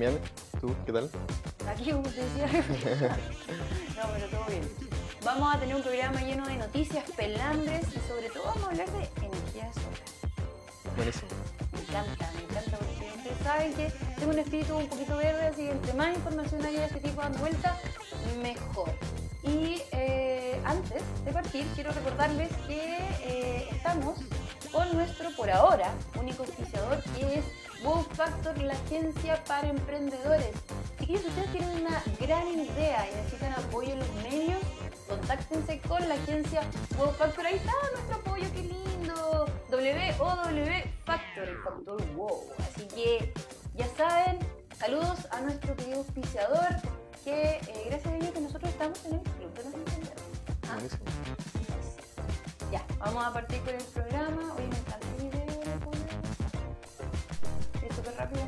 bien. ¿Tú qué tal? Aquí, resfriada. No, pero todo bien. Vamos a tener un programa lleno de noticias, pelambres y sobre todo vamos a hablar de energía solar. Buenísimo. Me encanta, me encanta porque ustedes saben que tengo un espíritu un poquito verde, así que entre más información haya de este tipo dando vuelta, mejor. Y eh, antes de partir, quiero recordarles que eh, estamos La agencia para emprendedores. Chiquillos, si ustedes tienen una gran idea y necesitan apoyo en los medios, contáctense con la agencia Wow Factor. Ahí está nuestro apoyo, qué lindo. WOW Factor, el factor wow. Así que ya saben, saludos a nuestro querido auspiciador, que eh, gracias a ellos que nosotros estamos en el Club de los Emprendedores. ¿Ah? Ya, vamos a partir con el programa. Me rápido.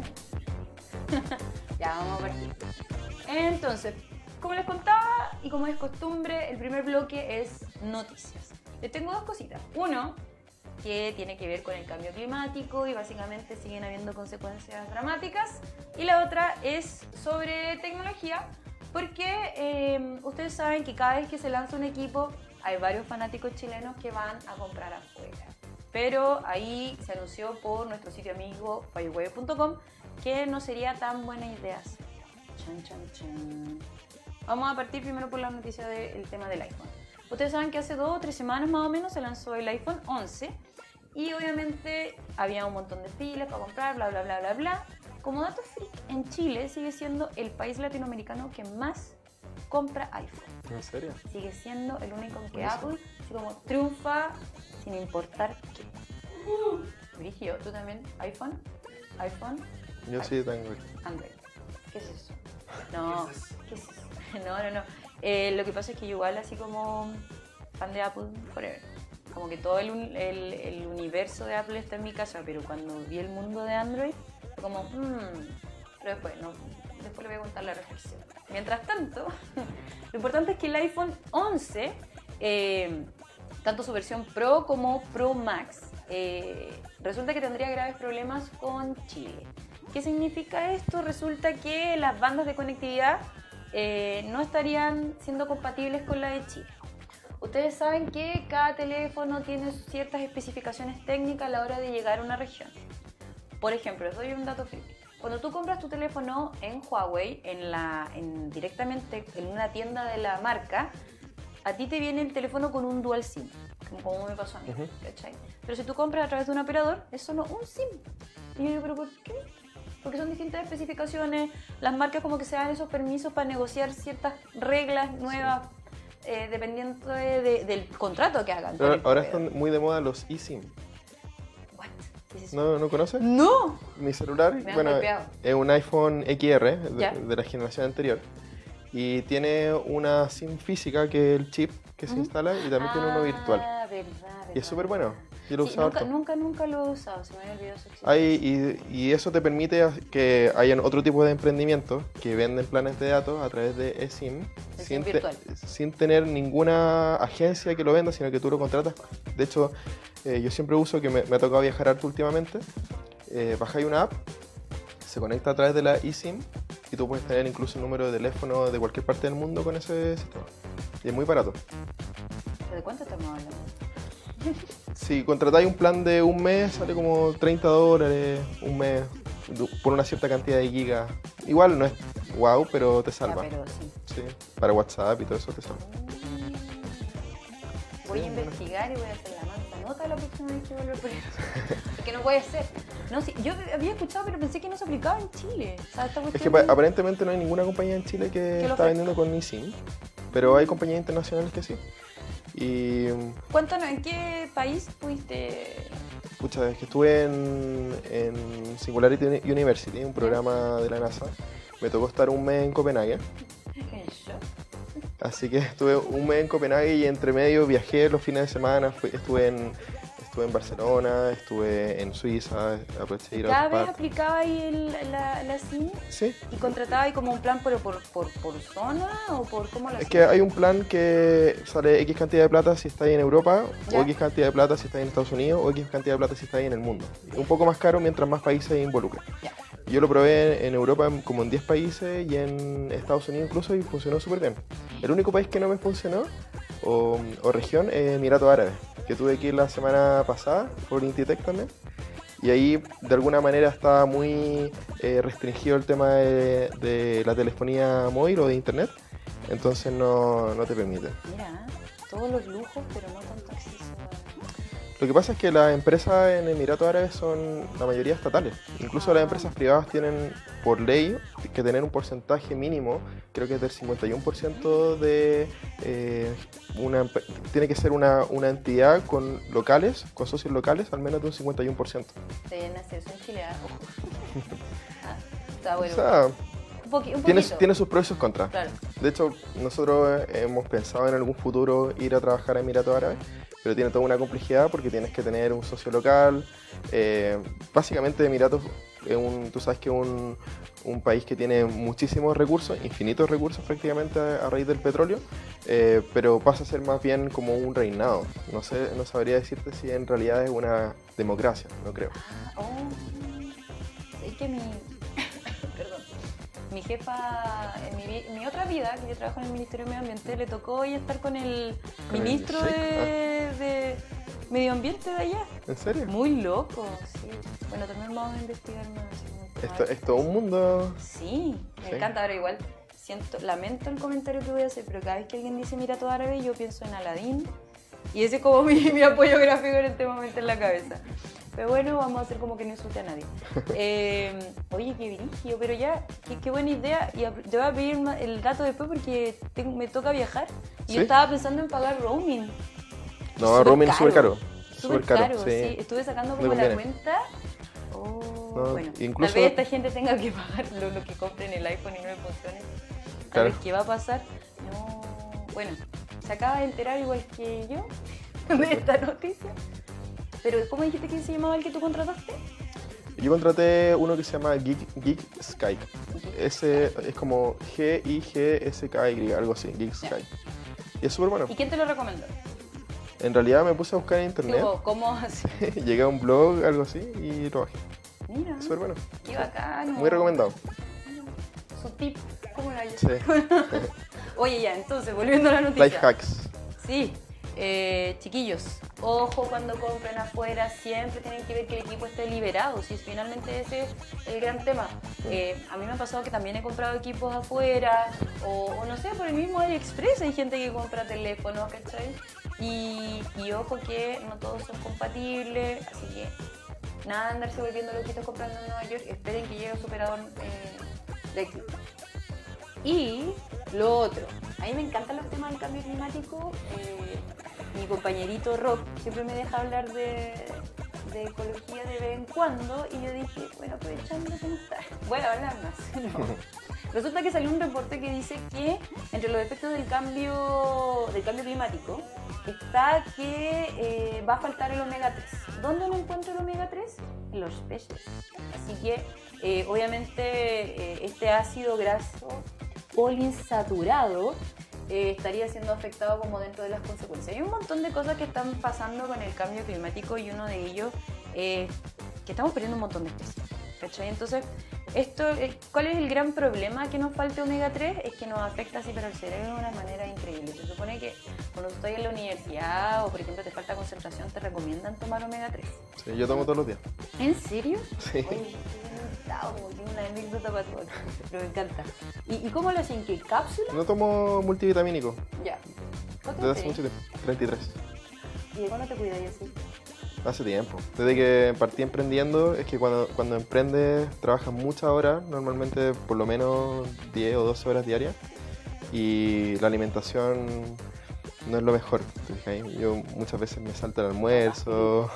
ya, vamos a partir. Entonces, como les contaba y como es costumbre, el primer bloque es noticias. Les tengo dos cositas. Uno, que tiene que ver con el cambio climático y básicamente siguen habiendo consecuencias dramáticas. Y la otra es sobre tecnología, porque eh, ustedes saben que cada vez que se lanza un equipo hay varios fanáticos chilenos que van a comprar afuera. Pero ahí se anunció por nuestro sitio amigo fireway.com que no sería tan buena idea. Chan, chan, chan. Vamos a partir primero por la noticia del tema del iPhone. Ustedes saben que hace dos o tres semanas más o menos se lanzó el iPhone 11 y obviamente había un montón de filas para comprar, bla, bla, bla, bla, bla. Como dato freak, en Chile sigue siendo el país latinoamericano que más compra iPhone. ¿En serio? Sigue siendo el único en que. Apple como triunfa sin importar qué. Brigio, ¿tú también? ¿iPhone? ¿iPhone? Yo sí tengo. Android. ¿Qué es eso? No, ¿qué es eso? No, no, no. Eh, lo que pasa es que yo igual así como fan de Apple forever. Como que todo el, un- el- el universo de Apple está en mi casa, pero cuando vi el mundo de Android, fue como, hmm. Pero después, no, después le voy a contar la reflexión. Mientras tanto, lo importante es que el iPhone 11, eh, tanto su versión Pro como Pro Max, eh, resulta que tendría graves problemas con Chile. ¿Qué significa esto? Resulta que las bandas de conectividad eh, no estarían siendo compatibles con la de Chile. Ustedes saben que cada teléfono tiene ciertas especificaciones técnicas a la hora de llegar a una región. Por ejemplo, les doy un dato freak. Cuando tú compras tu teléfono en Huawei, en la, en- directamente en una tienda de la marca, a ti te viene el teléfono con un dual SIM, como, me pasó a mí, Ujú. ¿cachai? Pero si tú compras a través de un operador, es solo un SIM. Y yo digo, ¿pero por qué? Porque son distintas especificaciones, las marcas como que se dan esos permisos para negociar ciertas reglas nuevas, eh, dependiendo de- de- del contrato que hagan. Pero ahora están muy de moda los eSIM. ¿No, ¿no conoces? ¡No! Mi celular, Me bueno, es un iPhone XR de, de la generación anterior. Y tiene una SIM física que es el chip que se instala y también tiene uno virtual. Ah, verdad, Y es verdad. súper bueno. Yo lo Sí, nunca, harto. nunca, nunca lo he usado, se me había olvidado su. Hay, y, y eso te permite que hayan otro tipo de emprendimientos que venden planes de datos a través de eSIM sin, te- virtual. sin tener ninguna agencia que lo venda, sino que tú lo contratas. De hecho, eh, yo siempre uso, que me, me ha tocado viajar harto últimamente, eh, bajáis una app, se conecta a través de la eSIM y tú puedes tener incluso el número de teléfono de cualquier parte del mundo con ese sistema. Y es muy barato. ¿Pero ¿De cuánto estamos hablando? Si contratáis un plan de un mes, sale como 30 dólares un mes por una cierta cantidad de gigas. Igual no es wow, pero te Ya, salva. pero sí. Sí, para WhatsApp y todo eso te salva. Voy a bueno. investigar y voy a hacer la mansa nota la próxima vez que vuelva por eso. Que no puede ser. No, sí, yo había escuchado, pero pensé que no se aplicaba en Chile. O sea, esta Es que aparentemente no hay ninguna compañía en Chile que, está vendiendo con eSIM, pero hay compañías internacionales que sí. Y Cuéntanos, ¿en qué país pudiste...? pucha, es que estuve en, en Singularity Uni- University, un programa de la NASA. Me tocó estar un mes en Copenhague. Así que estuve un mes en Copenhague y entre medio viajé los fines de semana. fui- estuve en, estuve en Barcelona, estuve en Suiza, aproveché ir a ¿Cada vez aplicaba ahí el- la, la SIM Sí, y contrataba ahí como un plan pero por, por, por zona o por cómo lo es que hay un plan que sale X cantidad de plata si está ahí en Europa, Ya. o X cantidad de plata si está ahí en Estados Unidos, o X cantidad de plata si está ahí en el mundo. Un poco más caro mientras más países involucren. Ya. Yo lo probé en Europa como en 10 países y en Estados Unidos incluso y funcionó súper bien. El único país que no me funcionó, o, o región, es Emiratos Árabes, que tuve que ir la semana pasada por Intitec también. Y ahí de alguna manera estaba muy eh, restringido el tema de, la telefonía móvil o de internet, entonces no, no te permite. Lo que pasa es que las empresas en Emiratos Árabes son la mayoría estatales. Incluso las empresas privadas tienen por ley que tener un porcentaje mínimo, creo que es del 51% de eh, una tiene que ser una, una entidad con locales, con socios locales, al menos de un 51%. Deben hacer eso en Chile, ah. Ah, está bueno. O sea, un, un tiene, tiene sus pros y sus contras. Claro. De hecho, nosotros eh, hemos pensado en algún futuro ir a trabajar a Emiratos Árabes, pero tiene toda una complejidad porque tienes que tener un socio local. eh, básicamente, Emiratos es un, tú sabes que es un, un país que tiene muchísimos recursos, infinitos recursos prácticamente a, raíz del petróleo, eh, pero pasa a ser más bien como un reinado. No sé, no sabría decirte si en realidad es una democracia, no creo. Oh, es que mi. Mi jefa, en mi, mi otra vida, que yo trabajo en el Ministerio de Medio Ambiente, le tocó hoy estar con el Con ministro sheik, de, de Medio Ambiente de allá. ¿En serio? Muy loco, sí. Bueno, también vamos a investigar más. Esto es todo un mundo. Sí, me Sí. encanta. Ahora igual, siento, lamento el comentario que voy a hacer, pero cada vez que alguien dice mira todo árabe, yo pienso en Aladdin. Y ese es como mi, mi apoyo gráfico en este momento en la cabeza. Pero bueno, vamos a hacer como que no insulte a nadie. Eh, oye, qué virigio, pero ya, qué, qué buena idea. Y te voy a pedir el dato después porque me toca viajar. Y ¿Sí? yo estaba pensando en pagar roaming. No, roaming es súper caro. Súper caro, sí. Estuve sacando como la cuenta. Oh, No, bueno, incluso- tal vez esta gente tenga que pagar lo, lo que compre en el iPhone y no le funcione. Tal Claro. vez, ¿qué va a pasar? No. Bueno, se acaba de enterar igual que yo de esta noticia. Pero, ¿cómo dijiste que se llamaba el que tú contrataste? Yo contraté uno que se llama Geek, Geek Sky. Ese es como G-I-G-S-K-Y, algo así, Geek. Sky. Y es súper bueno. ¿Y quién te lo recomendó? En realidad me puse a buscar en internet, Tipo, ¿Cómo así? llegué a un blog, algo así, y lo bajé. Mira, Súper bueno. qué bacano. Muy recomendado. Su tip, ¿cómo era yo? Sí. Oye, ya, entonces, volviendo a la noticia. Life hacks. Sí, eh, chiquillos, ojo cuando compren afuera, siempre tienen que ver que el equipo esté liberado, si finalmente ese es el gran tema. Eh, a mí me ha pasado que también he comprado equipos afuera, o, o no sé, por el mismo AliExpress hay gente que compra teléfonos, ¿cachai? Y, y ojo que no todos son compatibles, así que nada de andarse volviendo loquitos comprando en Nueva York, esperen que llegue un superador eh, de equipo. Y lo otro, a mí me encantan los temas del cambio climático. eh, mi compañerito Rob siempre me deja hablar de, de ecología de vez en cuando y yo dije, bueno, aprovechando que no está, voy a hablar más. No. Resulta que salió un reporte que dice que entre los efectos del cambio, del cambio climático está que eh, va a faltar el omega 3. ¿Dónde no encuentro el omega 3? En los peces. Así que eh, obviamente eh, este ácido graso poliinsaturado eh, estaría siendo afectado como dentro de las consecuencias. Hay un montón de cosas que están pasando con el cambio climático y uno de ellos es que estamos perdiendo un montón de especies. ¿Cachai? Entonces, esto, ¿cuál es el gran problema que nos falte omega 3? Es que nos afecta así pero el cerebro de una manera increíble. Se supone que cuando estoy en la universidad o por ejemplo te falta concentración te recomiendan tomar omega 3. Sí, yo tomo todos los días. ¿En serio? Sí. Oye, tengo una anécdota para todo, pero me encanta. ¿Y, y cómo lo hacen? ¿Qué cápsula? No tomo multivitamínico Ya. ¿Cuánto desde hace mucho tiempo. 33. ¿Y de cuándo te cuidas así? Hace tiempo. Desde que partí emprendiendo, es que cuando, cuando emprendes trabajas muchas horas, normalmente por lo menos 10 o 12 horas diarias, y la alimentación no es lo mejor. ¿te? Yo muchas veces me salta el almuerzo.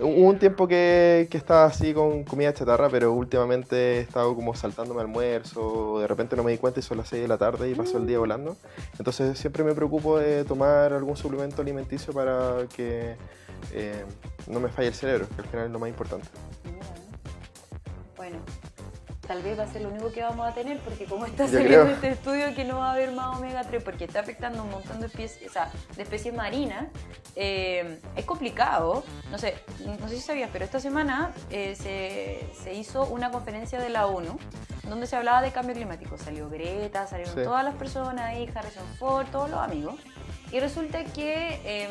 Hubo un tiempo que, que estaba así con comida chatarra, pero últimamente he estado como saltándome almuerzo, de repente no me di cuenta y son las 6 de la tarde y pasó el día volando. Entonces siempre me preocupo de tomar algún suplemento alimenticio para que eh, no me falle el cerebro, que al final es lo más importante. Bueno, tal vez va a ser lo único que vamos a tener, porque como está saliendo este estudio que no va a haber más omega 3, porque está afectando un montón de especies, o sea, de especies marinas, eh, es complicado. No sé, no sé si sabías, pero esta semana eh, se, se, hizo una conferencia de la ONU donde se hablaba de cambio climático. Salió Greta, salieron todas las personas ahí, Harrison Ford, todos los amigos. Y resulta que em,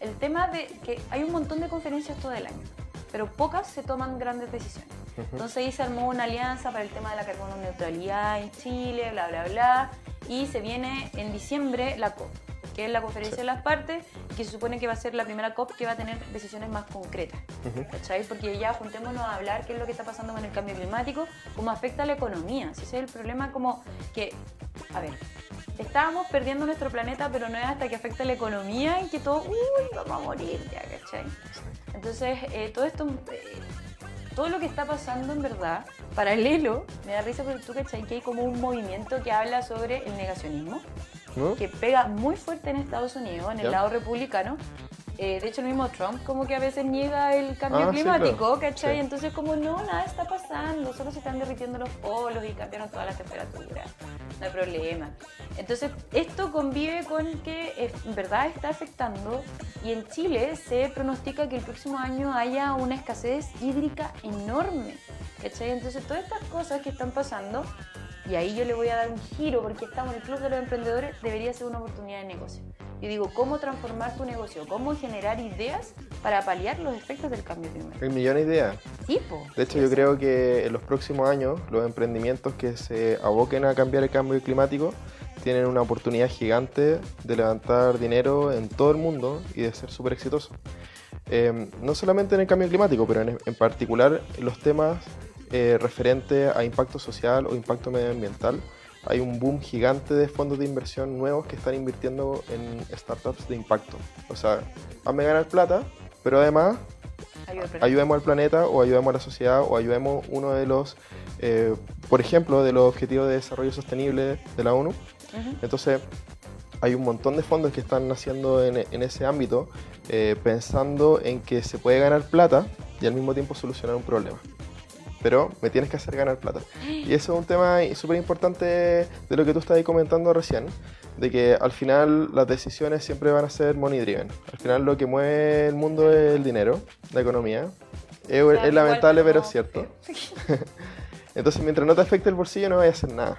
el tema de que hay un montón de conferencias todo el año, pero pocas se toman grandes decisiones. Entonces ahí se armó una alianza para el tema de la carbono neutralidad en Chile, bla, bla, bla. Y se viene en diciembre la COP, que es la conferencia de las partes, que se supone que va a ser la primera COP que va a tener decisiones más concretas. ¿Cachai? Porque ya juntémonos a hablar qué es lo que está pasando con el cambio climático, cómo afecta a la economía. Si ese es el problema, como que, a ver, estábamos perdiendo nuestro planeta, pero no es hasta que afecta la economía y que todo, uy, vamos a morir ya, ¿cachai? Entonces, eh, todo esto, eh, todo lo que está pasando en verdad, paralelo, me da risa porque tú, ¿cachai? Que hay como un movimiento que habla sobre el negacionismo, que pega muy fuerte en Estados Unidos, en el lado republicano, eh, de hecho, el mismo Trump como que a veces niega el cambio ah, climático, ¿cachai? Entonces como no, nada está pasando, solo se están derritiendo los polos y cambiaron todas las temperaturas, no hay problema. Entonces, esto convive con que en verdad está afectando y en Chile se pronostica que el próximo año haya una escasez hídrica enorme, ¿cachai? Entonces, todas estas cosas que están pasando, y ahí yo le voy a dar un giro porque estamos en el Club de los Emprendedores, debería ser una oportunidad de negocio. Y digo, ¿cómo transformar tu negocio? ¿Cómo generar ideas para paliar los efectos del cambio climático? El millón de ideas. Sí, De hecho, yo creo que en los próximos años los emprendimientos que se aboquen a cambiar el cambio climático tienen una oportunidad gigante de levantar dinero en todo el mundo y de ser súper exitosos. Em, no solamente en el cambio climático, pero en, en particular los temas eh, referentes a impacto social o impacto medioambiental hay un boom gigante de fondos de inversión nuevos que están invirtiendo en startups de impacto. O sea, hazme ganar plata, pero además ayudemos al planeta o ayudemos a la sociedad o ayudemos uno de los, eh, por ejemplo, de los objetivos de desarrollo sostenible de la ONU. Entonces, hay un montón de fondos que están naciendo en, ese ámbito eh, pensando en que se puede ganar plata y al mismo tiempo solucionar un problema pero me tienes que hacer ganar plata. Y eso es un tema súper importante de lo que tú estabas comentando recién, de que al final las decisiones siempre van a ser money driven. Al final lo que mueve el mundo es el dinero, la economía. Es, lamentable, pero es cierto. Entonces, mientras no te afecte el bolsillo, no vas a hacer nada.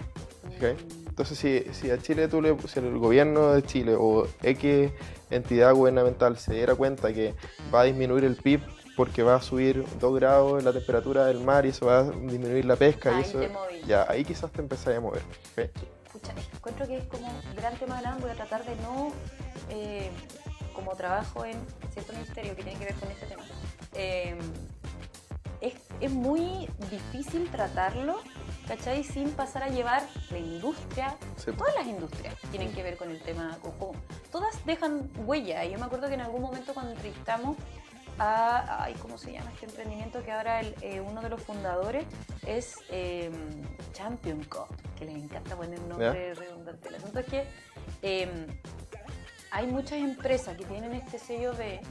Entonces, si, si a Chile tú le, si el gobierno de Chile o X entidad gubernamental se diera cuenta que va a disminuir el PIB porque va a subir 2 grados la temperatura del mar y eso va a disminuir la pesca. Ahí y eso, ya, ahí quizás te empezás a mover. Escucha, encuentro que es como un gran tema grande, voy a tratar de no, eh, como trabajo en cierto ministerio que tiene que ver con este tema, eh, es, es, muy difícil tratarlo, ¿cachai? Sin pasar a llevar la industria, todas las industrias tienen que ver con el tema, todas dejan huella. Yo me acuerdo que en algún momento cuando entrevistamos a, ay, ¿cómo se llama este emprendimiento? Que ahora eh, uno de los fundadores es em, Champion Cup, que les encanta poner un nombre redundante. El asunto es que em, hay muchas empresas que tienen este sello de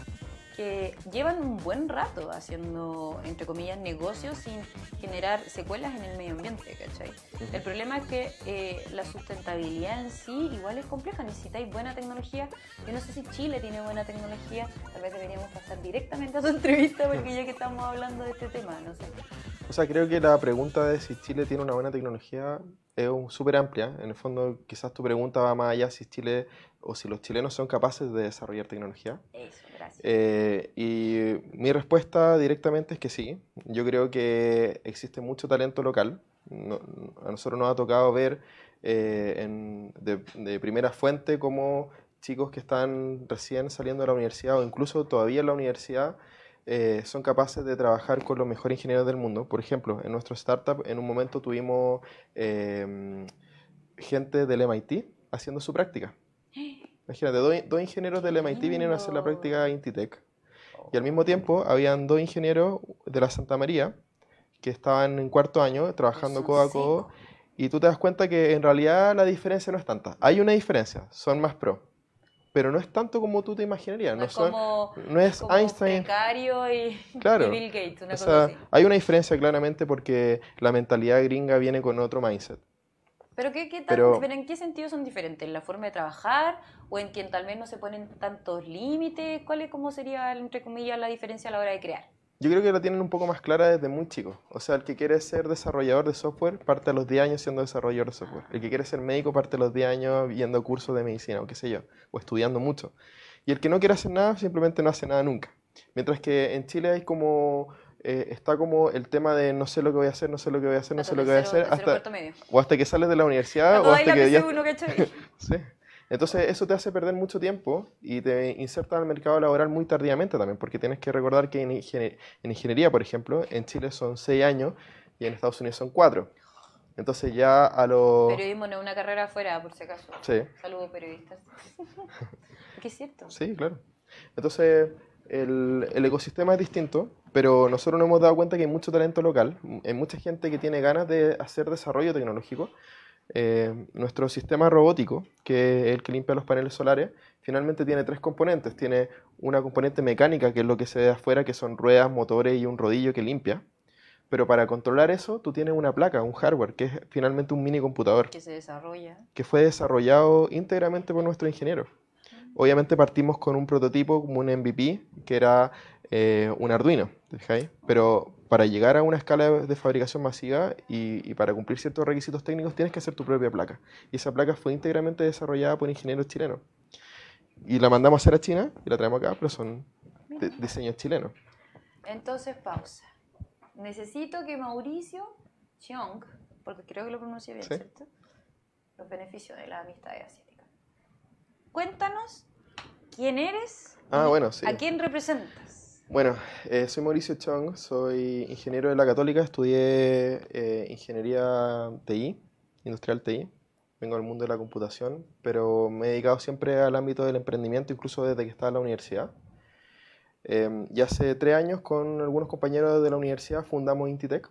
que llevan un buen rato haciendo, entre comillas, negocios sin generar secuelas en el medio ambiente, ¿cachai? El problema es que eh, la sustentabilidad en sí igual es compleja, necesitáis buena tecnología. Yo no sé si Chile tiene buena tecnología, tal vez deberíamos pasar directamente a su entrevista porque ya que estamos hablando de este tema, no sé. O sea, creo que la pregunta de si Chile tiene una buena tecnología es súper amplia. En el fondo, quizás tu pregunta va más allá si Chile o si los chilenos son capaces de desarrollar tecnología. Eso, gracias. Eh, y mi respuesta directamente es que sí. Yo creo que existe mucho talento local. a nosotros nos ha tocado ver eh, de, primera fuente cómo chicos que están recién saliendo de la universidad o incluso todavía en la universidad eh, son capaces de trabajar con los mejores ingenieros del mundo. Por ejemplo, en nuestro startup en un momento tuvimos gente del MIT haciendo su práctica. Imagínate, dos, ingenieros del MIT vinieron a hacer la práctica Intitech. Y al mismo tiempo habían dos ingenieros de la Santa María que estaban en cuarto año trabajando codo a codo. Y tú te das cuenta que en realidad la diferencia no es tanta. Hay una diferencia, son más pro. pero no es tanto como tú te imaginarías. No, No, es son- como, no es como Einstein. y, Claro. y Bill Gates, una O cosa sea, así. hay una diferencia claramente porque la mentalidad gringa viene con otro mindset. ¿Pero, qué, qué tan- pero- pero en qué sentido son diferentes? ¿En la forma de trabajar? ¿O en que tal vez no se ponen tantos límites? ¿Cuál es, cómo sería, entre comillas, la diferencia a la hora de crear? Yo creo que la tienen un poco más clara desde muy chico. O sea, el que quiere ser desarrollador de software parte a los 10 años siendo desarrollador de software. El que quiere ser médico parte a los 10 años yendo cursos de medicina o qué sé yo, o estudiando mucho. Y el que no quiere hacer nada simplemente no hace nada nunca. Mientras que en Chile hay como eh, está como el tema de no sé lo que voy a hacer, no sé lo que voy a hacer, no sé lo que voy a hacer, hasta, o hasta que sales de la universidad o hasta la que ya... PC1, ¿cachai? Sí. Entonces eso te hace perder mucho tiempo y te inserta al mercado laboral muy tardíamente también, porque tienes que recordar que en, ingenie- en ingeniería, por ejemplo, en Chile son 6 años y en Estados Unidos son 4. Entonces ya a los... Periodismo no es una carrera afuera, por si acaso. Sí, Saludos, periodistas. ¿Qué es cierto? sí, claro. Entonces el, el ecosistema es distinto, pero nosotros nos hemos dado cuenta que hay mucho talento local, hay mucha gente que tiene ganas de hacer desarrollo tecnológico. Eh, nuestro sistema robótico, que es el que limpia los paneles solares, finalmente tiene tres componentes. Tiene una componente mecánica, que es lo que se ve afuera, que son ruedas, motores y un rodillo que limpia. Pero para controlar eso, tú tienes una placa, un hardware, que es finalmente un mini computador, Que se desarrolla. que fue desarrollado íntegramente por nuestros ingenieros. Obviamente partimos con un prototipo como un MVP, que era eh, un Arduino, ¿te fijáis? Pero para llegar a una escala de, de fabricación masiva y, y para cumplir ciertos requisitos técnicos tienes que hacer tu propia placa. Y esa placa fue íntegramente desarrollada por ingenieros chilenos. Y la mandamos a hacer a China y la traemos acá, pero son de- diseños chilenos. Entonces, pausa. Necesito que Mauricio Cheong, porque creo que lo pronuncié bien, Sí. ¿cierto? Los beneficios de la amistad asiática. Cuéntanos quién eres Ah, y bueno, sí. a quién representas. Bueno, eh, soy Mauricio Chong, soy ingeniero de la Católica, estudié eh, ingeniería TI, industrial TI, vengo del mundo de la computación, pero me he dedicado siempre al ámbito del emprendimiento, incluso desde que estaba en la universidad. Eh, y hace tres años con algunos compañeros de la universidad fundamos Intitech.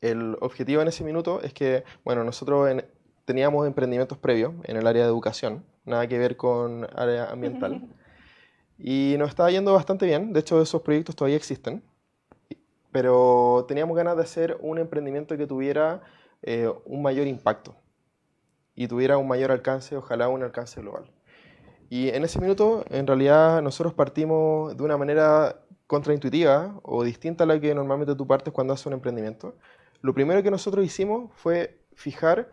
El objetivo en ese minuto es que, bueno, nosotros en- teníamos emprendimientos previos en el área de educación, nada que ver con área ambiental. Y nos estaba yendo bastante bien, de hecho esos proyectos todavía existen, pero teníamos ganas de hacer un emprendimiento que tuviera eh, un mayor impacto y tuviera un mayor alcance, ojalá un alcance global. Y en ese minuto, en realidad, nosotros partimos de una manera contraintuitiva o distinta a la que normalmente tú partes cuando haces un emprendimiento. Lo primero que nosotros hicimos fue fijar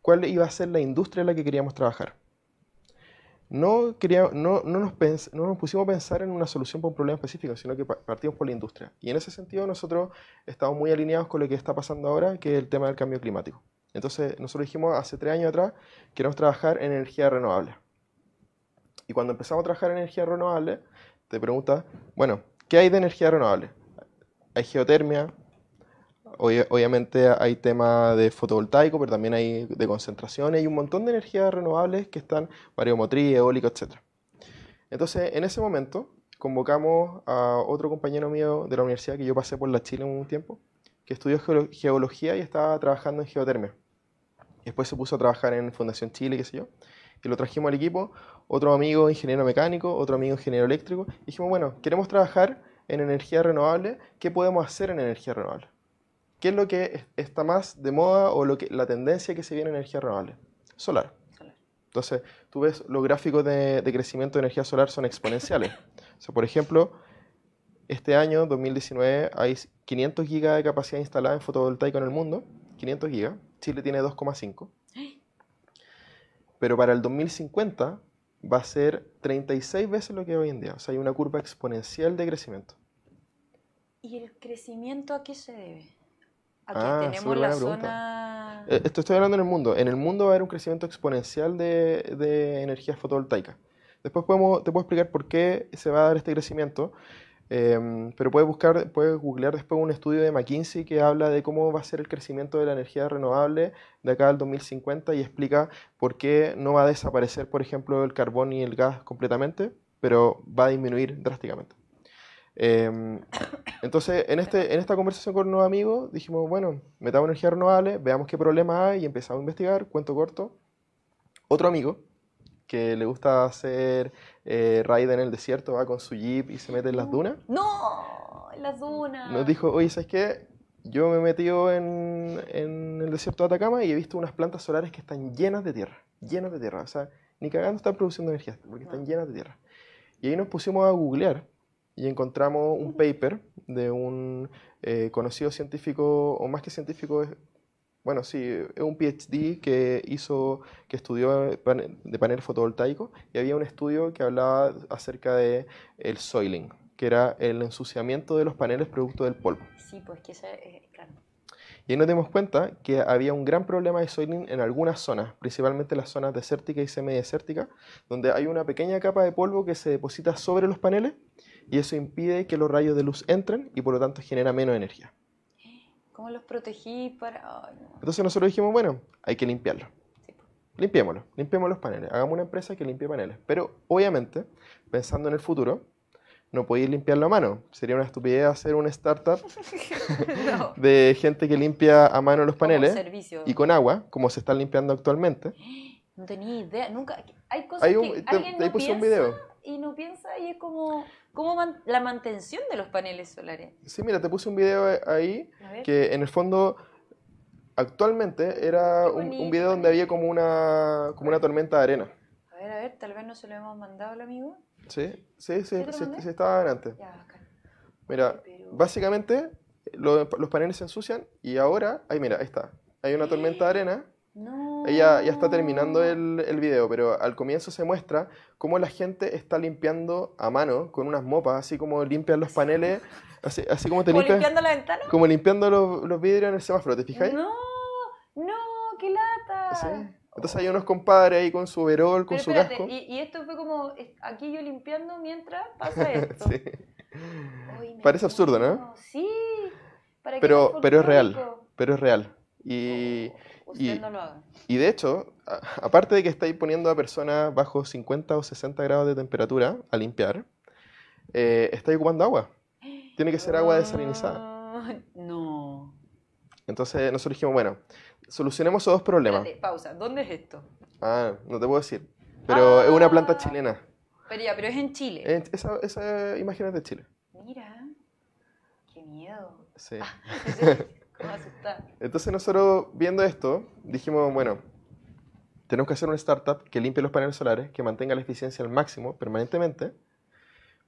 cuál iba a ser la industria en la que queríamos trabajar no, no, no, nos pusimos a pensar en una solución para un problema específico, sino que pa- partimos por la industria. Y en ese sentido nosotros estamos muy alineados con lo que está pasando ahora, que es el tema del cambio climático. Entonces nosotros dijimos hace tres años atrás, queremos trabajar en energía renovable. Y cuando empezamos a trabajar en energía renovable, te preguntas, bueno, ¿qué hay de energía renovable? Hay geotermia, obviamente hay tema de fotovoltaico, pero también hay de concentración, hay un montón de energías renovables que están mareomotriz, eólico, etc. Entonces, en ese momento, convocamos a otro compañero mío de la universidad, que yo pasé por la Chile un tiempo, que estudió geolo- geología y estaba trabajando en geotermia. Después se puso a trabajar en Fundación Chile, qué sé yo, y lo trajimos al equipo, otro amigo ingeniero mecánico, otro amigo ingeniero eléctrico, y dijimos, bueno, queremos trabajar en energía renovable, ¿qué podemos hacer en energía renovable? ¿Qué es lo que es- está más de moda o lo que, la tendencia que se viene en energía renovable? Solar. Solar. Entonces, tú ves los gráficos de, de crecimiento de energía solar son exponenciales. O sea, por ejemplo, este año, 2019, hay 500 gigas de capacidad instalada en fotovoltaico en el mundo. 500 gigas. Chile tiene 2,5. Pero para el 2050 va a ser 36 veces lo que hoy en día. O sea, hay una curva exponencial de crecimiento. ¿Y el crecimiento a qué se debe? A que Ah, tenemos la zona... Eh, Esto estoy hablando en el mundo. En el mundo va a haber un crecimiento exponencial de, de energía fotovoltaica. Después podemos, te puedo explicar por qué se va a dar este crecimiento, em, pero puedes buscar, puedes googlear después un estudio de McKinsey que habla de cómo va a ser el crecimiento de la energía renovable de acá al 2050 y explica por qué no va a desaparecer, por ejemplo, el carbón y el gas completamente, pero va a disminuir drásticamente. Em, entonces, en, este, en esta conversación con unos amigos, dijimos, bueno, metamos energía renovable, veamos qué problemas hay y empezamos a investigar, cuento corto. Otro amigo, que le gusta hacer eh, raid en el desierto, va con su jeep y se mete en las dunas. ¡No! En las dunas. Nos dijo, oye, ¿sabes qué? Yo me he metido en, en el desierto de Atacama y he visto unas plantas solares que están llenas de tierra, llenas de tierra. O sea, ni cagando están produciendo energía, porque están llenas de tierra. Y ahí nos pusimos a googlear y encontramos un paper de un eh, conocido científico, o más que científico, es- bueno, sí, es un PhD que hizo, que estudió de panel fotovoltaico y había un estudio que hablaba acerca de el soiling, que era el ensuciamiento de los paneles producto del polvo. Sí, pues que esa es, claro. Y ahí nos dimos cuenta que había un gran problema de soiling en algunas zonas, principalmente las zonas desérticas y semidesérticas, donde hay una pequeña capa de polvo que se deposita sobre los paneles y eso impide que los rayos de luz entren y por lo tanto genera menos energía. ¿Cómo los protegí para...? No. Entonces nosotros dijimos, bueno, hay que limpiarlo. Sí, pues. Limpiémoslo, limpiemos los paneles, hagamos una empresa que limpie paneles. Pero obviamente, pensando en el futuro, no podéis limpiarlo a mano. Sería una estupidez hacer una startup no. de gente que limpia a mano los paneles y con agua, como se están limpiando actualmente. No tenía idea, nunca... Hay cosas Hay un- que te- alguien te no puse un piensa video. Y no piensa y es como... como man- la mantención de los paneles solares. Sí, mira, te puse un video ahí que en el fondo actualmente era un, video donde había como una, como una tormenta de arena. A ver, a ver, tal vez no se lo hemos mandado al amigo. Sí, sí, sí, sí, sí estaba adelante. Ya, bacán. Mira, Pero- básicamente lo- los paneles se ensucian y ahora, ahí mira, ahí está. Hay una tormenta de arena. No. Ella ya está terminando el, el video, pero al comienzo se muestra cómo la gente está limpiando a mano con unas mopas, así como limpian los paneles, así, así como te ¿Como limpian, limpiando la ventana? como limpiando los, los vidrios en el semáforo, ¿te fijáis? No, no, qué lata. Sí. Entonces hay unos compadres ahí con su overol, con Pero su espérate, casco. y, y esto fue como aquí yo limpiando mientras pasa esto. Sí. Uy, Parece absurdo, ¿no? Sí. ¿para qué Pero, pero es real, pero es real. Y, Oh, usted y- no lo haga. y de hecho, a- aparte de que estáis poniendo a personas bajo 50 o 60 grados de temperatura a limpiar, eh, estáis ocupando agua. Tiene que ser agua desalinizada. Ah, No. Entonces nosotros dijimos, bueno, solucionemos esos dos problemas. Espérate, pausa. ¿Dónde es esto? Ah, no te puedo decir. Pero es una planta Ah. chilena. Pero ya, pero es en Chile. Esa, esa imagen es de Chile. Mira. Qué miedo. Sí. Asustar. Entonces nosotros viendo esto, dijimos, bueno, tenemos que hacer una startup que limpie los paneles solares, que mantenga la eficiencia al máximo permanentemente,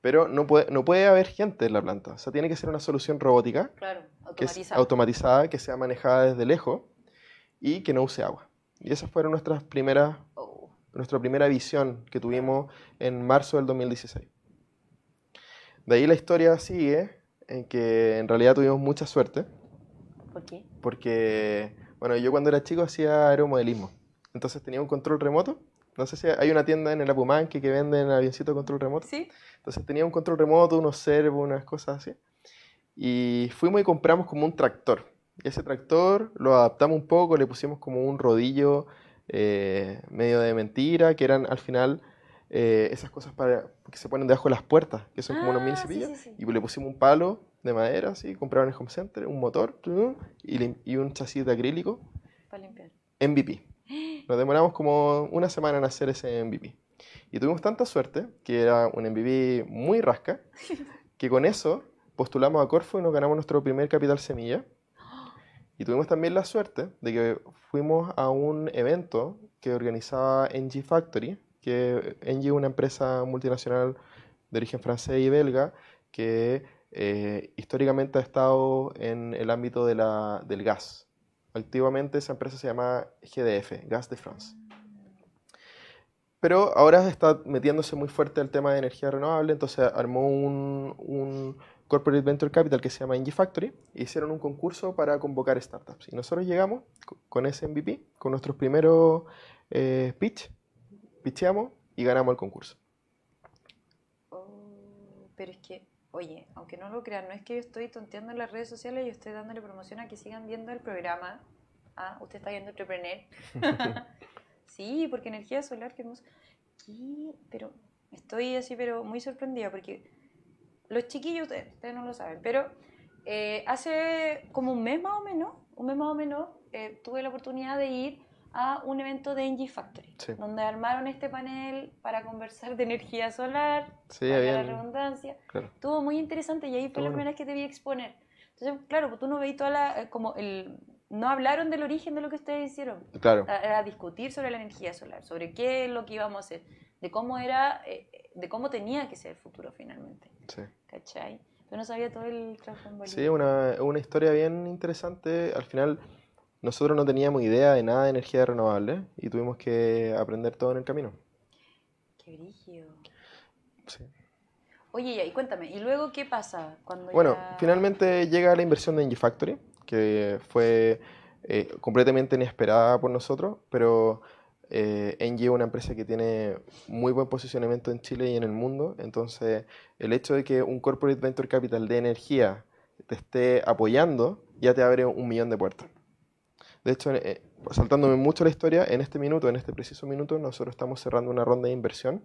pero no puede, no puede haber gente en la planta. O sea, tiene que ser una solución robótica, Claro, que es automatizada, que sea manejada desde lejos y que no use agua. Y esas fueron nuestras primeras, Oh. nuestra primera visión que tuvimos en marzo del 2016. De ahí la historia sigue en que en realidad tuvimos mucha suerte. ¿Por qué? Porque, bueno, yo cuando era chico hacía aeromodelismo. Entonces tenía un control remoto. No sé si hay una tienda en el Apumanque que venden avioncitos de control remoto. Sí. Entonces tenía un control remoto, unos servos, unas cosas así. Y fuimos y compramos como un tractor. Y ese tractor lo adaptamos un poco, le pusimos como un rodillo eh, medio de mentira, que eran al final eh, esas cosas para, que se ponen debajo de las puertas, que son como unos mini Ah, sí, cepillos. sí, sí. Y le pusimos un palo de madera, así, compraron en el home center, un motor y un chasis de acrílico Para limpiar. MVP. Nos demoramos como una semana en hacer ese MVP. Y tuvimos tanta suerte, que era un MVP muy rasca, que con eso postulamos a Corfo y nos ganamos nuestro primer capital semilla. Y tuvimos también la suerte de que fuimos a un evento que organizaba NG Factory, que NG es una empresa multinacional de origen francés y belga que eh, históricamente ha estado en el ámbito de la- del gas. Activamente esa empresa se llama GDF, Gas de France. Pero ahora está metiéndose muy fuerte el tema de energía renovable, entonces armó un, un Corporate Venture Capital que se llama NG Factory e hicieron un concurso para convocar startups. Y nosotros llegamos co- con ese MVP, con nuestros primeros eh, pitch, pitcheamos y ganamos el concurso. Oh, pero es que, oye, aunque no lo crean, no es que yo estoy tonteando en las redes sociales, yo estoy dándole promoción a que sigan viendo el programa. Ah, usted está viendo Entrepreneur. sí, porque energía solar, qué hermoso. ¿Qué? Pero estoy así, pero muy sorprendida porque los chiquillos, ustedes, ustedes no lo saben, pero eh, hace como un mes más o menos, un mes más o menos, eh, tuve la oportunidad de ir a un evento de Engie Factory, Sí. donde armaron este panel para conversar de energía solar, Sí, para la redundancia. Claro. Estuvo muy interesante y ahí fue la primera vez que te vi exponer. Entonces, claro, pues tú no veis toda la, eh, como el, no hablaron del origen de lo que ustedes hicieron. Claro. Era discutir sobre la energía solar, sobre qué es lo que íbamos a hacer, de cómo era, eh, de cómo tenía que ser el futuro finalmente, Sí. ¿cachai? Yo no sabía todo el trasfondo. Sí, una, una historia bien interesante. Al final, nosotros no teníamos idea de nada de energía renovable y tuvimos que aprender todo en el camino. Qué brígido. Sí. Oye, y cuéntame, ¿y luego qué pasa cuando Bueno, ya- finalmente llega la inversión de Engie Factory, que fue eh, completamente inesperada por nosotros, pero eh, Engie es una empresa que tiene muy buen posicionamiento en Chile y en el mundo, entonces el hecho de que un Corporate Venture Capital de energía te esté apoyando ya te abre un millón de puertas. De hecho, eh, saltándome mucho la historia, en este minuto, en este preciso minuto, nosotros estamos cerrando una ronda de inversión.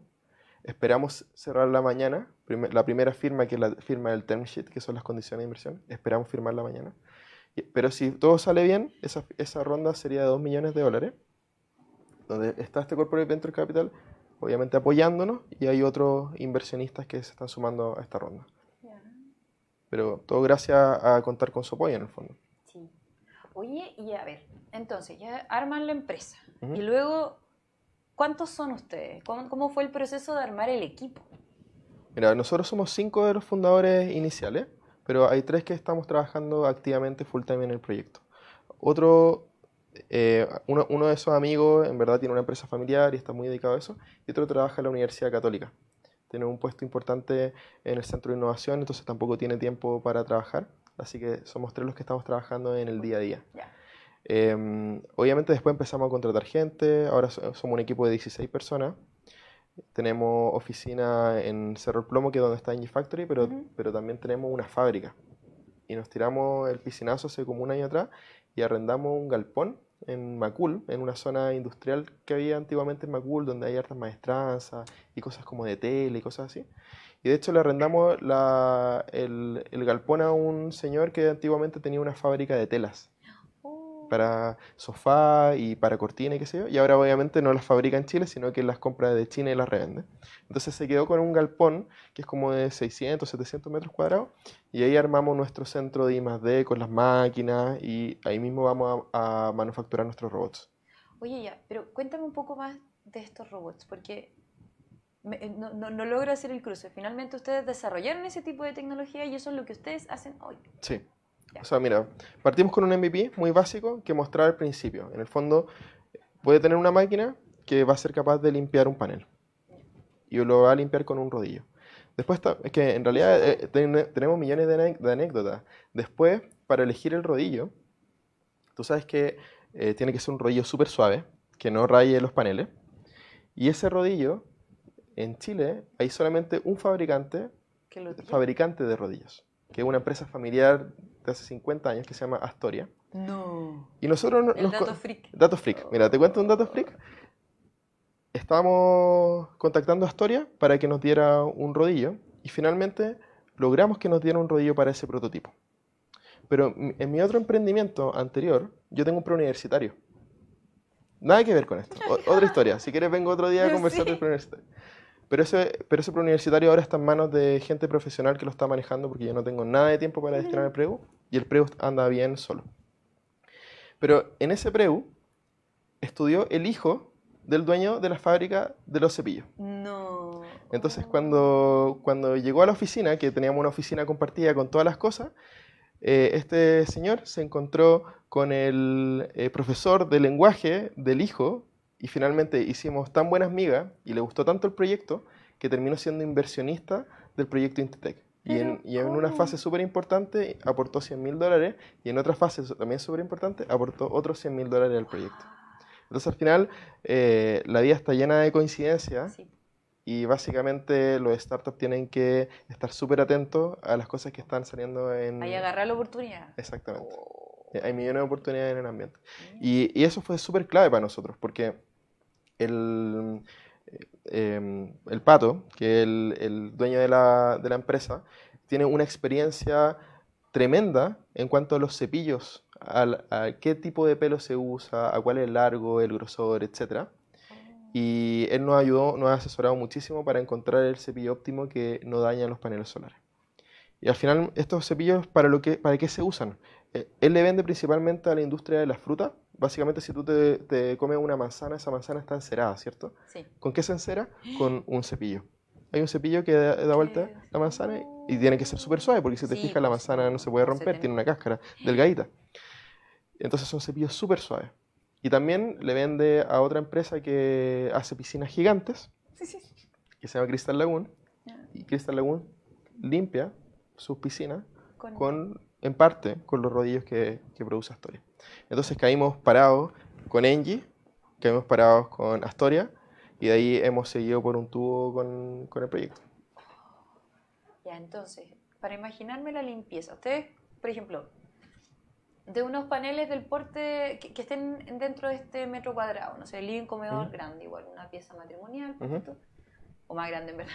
Esperamos cerrarla mañana. Prime- la primera firma, que es la firma del term sheet, que son las condiciones de inversión, esperamos firmarla mañana. Y- Pero si todo sale bien, esa, esa ronda sería de 2 millones de dólares, donde está este Corporate Venture Capital, obviamente apoyándonos, y hay otros inversionistas que se están sumando a esta ronda. Pero todo gracias a contar con su apoyo en el fondo. Oye, y a ver, entonces, ya arman la empresa. Y luego, ¿cuántos son ustedes? ¿Cómo, cómo fue el proceso de armar el equipo? Mira, nosotros somos cinco de los fundadores iniciales, pero hay tres que estamos trabajando activamente full time en el proyecto. Otro, eh, uno, uno de esos amigos en verdad tiene una empresa familiar y está muy dedicado a eso, y otro trabaja en la Universidad Católica. Tiene un puesto importante en el Centro de Innovación, entonces tampoco tiene tiempo para trabajar, así que somos tres los que estamos trabajando en el día a día. Ya. Eh, obviamente después empezamos a contratar gente, ahora so- somos un equipo de 16 personas. Tenemos oficina en Cerro El Plomo, que es donde está Engie Factory, pero, Ujú. pero también tenemos una fábrica. Y nos tiramos el piscinazo hace como un año atrás y arrendamos un galpón en Macul, en una zona industrial que había antiguamente en Macul, donde hay hartas maestranzas y cosas como de tele y cosas así. Y de hecho le arrendamos la- el, el galpón a un señor que antiguamente tenía una fábrica de telas Oh, para sofá y para cortina y qué sé yo, y ahora obviamente no las fabrica en Chile, sino que las compra de China y las revende. Entonces se quedó con un galpón que es como de 600, 700 metros cuadrados, y ahí armamos nuestro centro de I+.D. con las máquinas, y ahí mismo vamos a, a manufacturar nuestros robots. Oye, ya, pero cuéntame un poco más de estos robots, porque me- eh, no, no- no logro hacer el cruce. Finalmente ustedes desarrollaron ese tipo de tecnología y eso es lo que ustedes hacen hoy. Sí. Ya. O sea, mira, partimos con un MVP muy básico que mostrar al principio. En el fondo, puede tener una máquina que va a ser capaz de limpiar un panel. Y lo va a limpiar con un rodillo. Después, es que en realidad eh, ten- tenemos millones de, anécdotas. Después, para elegir el rodillo, tú sabes que eh, tiene que ser un rodillo súper suave, que no raye los paneles. Y ese rodillo, en Chile, hay solamente un fabricante fabricante de rodillos, que es una empresa familiar de hace 50 años que se llama Astoria. No. Y nosotros no- El nos dato freak. Dato freak. Mira, te cuento un dato freak. Estábamos contactando a Astoria para que nos diera un rodillo y finalmente logramos que nos diera un rodillo para ese prototipo. Pero en mi otro emprendimiento anterior, yo tengo un preuniversitario. Nada que ver con esto. O- otra historia. Si quieres, vengo otro día a conversar sé. del preuniversitario. Pero ese, pero ese preuniversitario ahora está en manos de gente profesional que lo está manejando porque yo no tengo nada de tiempo para destinar al preu y el preu anda bien solo. Pero en ese preu estudió el hijo del dueño de la fábrica de los cepillos. No. Entonces, cuando, cuando llegó a la oficina, que teníamos una oficina compartida con todas las cosas, eh, este señor se encontró con el eh, profesor de lenguaje del hijo y finalmente hicimos tan buenas migas y le gustó tanto el proyecto que terminó siendo inversionista del proyecto Intitec. Y en, y en una fase súper importante aportó 100 mil dólares y en otra fase también súper importante aportó otros 100 mil dólares al proyecto. Entonces al final eh, la vida está llena de coincidencias Sí. y básicamente los startups tienen que estar súper atentos a las cosas que están saliendo en... Ahí agarrar la oportunidad. Exactamente. Oh. Hay millones de oportunidades en el ambiente. Y, y eso fue súper clave para nosotros, porque el, eh, em, el pato, que es el, el dueño de la, de la empresa, tiene una experiencia tremenda en cuanto a los cepillos al- a, qué tipo de pelo se usa, a cuál es el largo, el grosor, etc. Y él nos ayudó, nos ha asesorado muchísimo para encontrar el cepillo óptimo que no daña los paneles solares. Y al final, estos cepillos, ¿para, lo que, para qué se usan? Eh, Él le vende principalmente a la industria de las frutas. Básicamente, si tú te, te comes una manzana, esa manzana está encerada, ¿cierto? Sí. ¿Con qué se encera? Con un cepillo. Hay un cepillo que da, da vuelta la manzana y tiene que ser súper suave porque si te Sí, fijas la manzana no se puede se romper, tiene una cáscara delgadita. Entonces son cepillos súper suaves. Y también le vende a otra empresa que hace piscinas gigantes, Sí, sí. que se llama Crystal Lagoon. Y Crystal Lagoon limpia sus piscinas Con- con, en parte con los rodillos que, que produce Astoria. Entonces caímos parados con Engie, caímos parados con Astoria y de ahí hemos seguido por un tubo con, con el proyecto. Ya, entonces, para imaginarme la limpieza, ustedes, por ejemplo, de unos paneles del porte que, que estén dentro de este metro cuadrado, no sé, living, comedor, Ujú. grande, igual, una pieza matrimonial, Ujú. ¿tú? o más grande en verdad.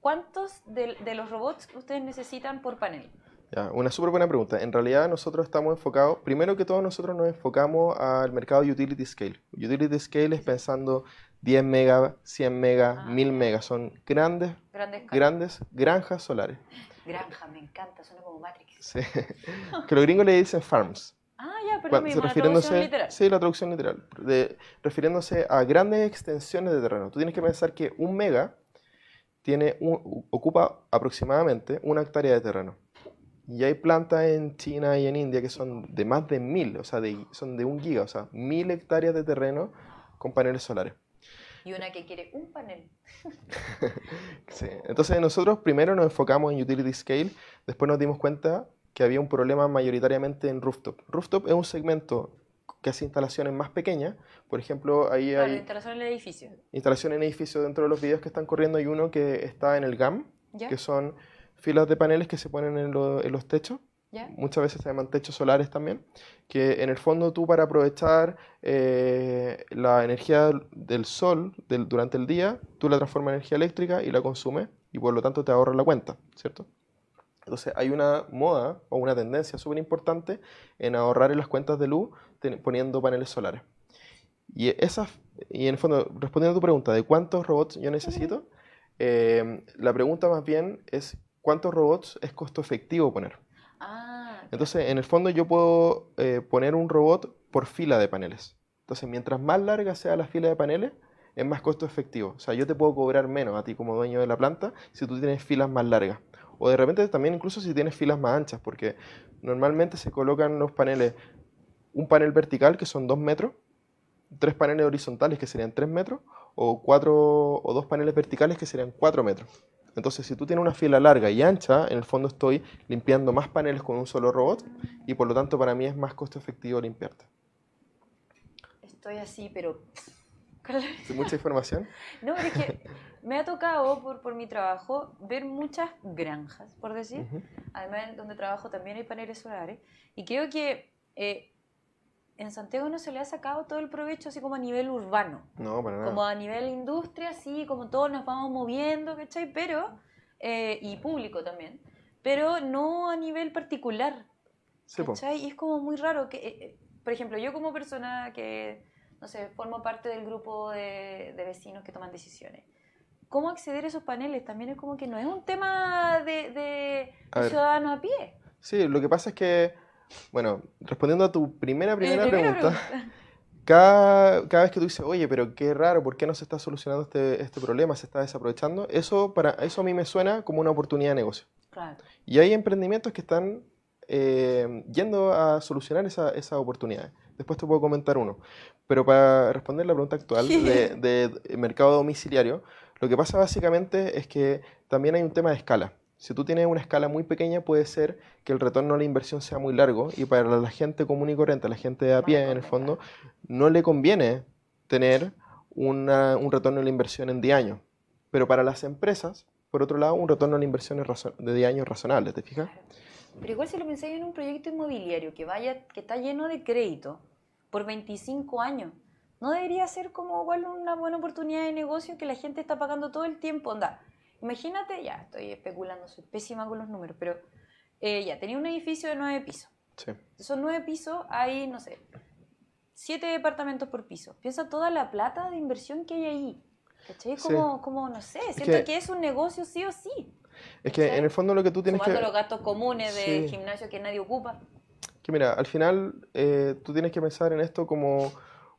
¿Cuántos de, de los robots ustedes necesitan por panel? Ya, una súper buena pregunta. En realidad nosotros estamos enfocados, primero que todo nosotros nos enfocamos al mercado utility scale. Utility scale es pensando 10 megas, 100 megas, Ah, 1000 ya. megas. Son grandes, Grandes grandes granjas solares. Granja, me encanta, suena como Matrix. Sí. que los gringos le dicen farms. Ah, ya, pero mismo, refiriéndose, traducción literal. Sí, la traducción literal. De- refiriéndose a grandes extensiones de terreno. Tú tienes que pensar que un mega tiene un- ocupa aproximadamente una hectárea de terreno. Y hay plantas en China y en India que son de más de mil, o sea, de, son de un giga, o sea, mil hectáreas de terreno con paneles solares. Y una que quiere un panel. Sí. Entonces nosotros primero nos enfocamos en utility scale, después nos dimos cuenta que había un problema mayoritariamente en rooftop. Rooftop es un segmento que hace instalaciones más pequeñas. Por ejemplo, ahí la hay instalación en el edificio. instalaciones en edificios dentro de los videos que están corriendo. Hay uno que está en el GAM, ¿Ya? que son filas de paneles que se ponen en, lo- en los techos. Muchas veces se llaman techos solares también, que en el fondo tú para aprovechar eh, la energía del sol del- durante el día, tú la transformas en energía eléctrica y la consumes y por lo tanto te ahorras la cuenta, ¿cierto? Entonces hay una moda o una tendencia súper importante en ahorrar en las cuentas de luz poniendo paneles solares. Y, esas, y en el fondo, respondiendo a tu pregunta de cuántos robots yo necesito, eh, la pregunta más bien es cuántos robots es costo efectivo poner. Ah, Entonces, en el fondo yo puedo eh, poner un robot por fila de paneles. Entonces, mientras más larga sea la fila de paneles, es más costo efectivo. O sea, yo te puedo cobrar menos a ti como dueño de la planta si tú tienes filas más largas. O de repente también incluso si tienes filas más anchas, porque normalmente se colocan los paneles, un panel vertical que son 2 metros, tres paneles horizontales que serían 3 metros, o, cuatro, o dos paneles verticales que serían 4 metros. Entonces, si tú tienes una fila larga y ancha, en el fondo estoy limpiando más paneles con un solo robot y por lo tanto para mí es más costo efectivo limpiarte. estoy así, pero... con la- ¿Es mucha información? No, pero es que me ha tocado por, por mi trabajo ver muchas granjas, por decir. Ujú. Además, donde trabajo también hay paneles solares. Y creo que eh, en Santiago no se le ha sacado todo el provecho así como a nivel urbano. No, para nada. Como a nivel industria, sí, como todos nos vamos moviendo, ¿cachai? Pero, eh, y público también, pero no a nivel particular, Sí, po. ¿cachai? Y es como muy raro que, eh, eh, por ejemplo, yo como persona que, no sé, formo parte del grupo de, de vecinos que toman decisiones, ¿cómo acceder a esos paneles? También es como que no es un tema de, de A a pie. Sí, lo que pasa es que, bueno, respondiendo a tu primera, primera, Eh, primera pregunta, pregunta. cada, cada vez que tú dices, oye, pero qué raro, ¿por qué no se está solucionando este, este problema? ¿Se está desaprovechando? Eso, para, eso a mí me suena como una oportunidad de negocio. Claro. Y hay emprendimientos que están eh, yendo a solucionar esa- esas oportunidades. Después te puedo comentar uno. Pero para responder la pregunta actual de, de mercado domiciliario, lo que pasa básicamente es que también hay un tema de escala. Si tú tienes una escala muy pequeña, puede ser que el retorno a la inversión sea muy largo y para la gente común y corriente, la gente de a pie, en el fondo, no le conviene tener una- un retorno a la inversión en 10 años. Pero para las empresas, por otro lado, un retorno a la inversión de 10 años razonable, ¿te fijas? Pero igual si lo pensáis en un proyecto inmobiliario que vaya, que está lleno de crédito por 25 años, ¿no debería ser como igual una buena oportunidad de negocio que la gente está pagando todo el tiempo? Onda, imagínate, ya estoy especulando, soy pésima con los números, pero eh, ya tenía un edificio de nueve pisos. Sí. Son nueve pisos, hay, no sé, siete departamentos por piso. Piensa toda la plata de inversión que hay ahí. ¿Cachai? Sí. Como, como, no sé, siento que- que, es un negocio sí o sí. Es que en el fondo lo que tú tienes que... Sumando los gastos comunes del Sí. gimnasio que nadie ocupa. Que mira, al final eh, tú tienes que pensar en esto como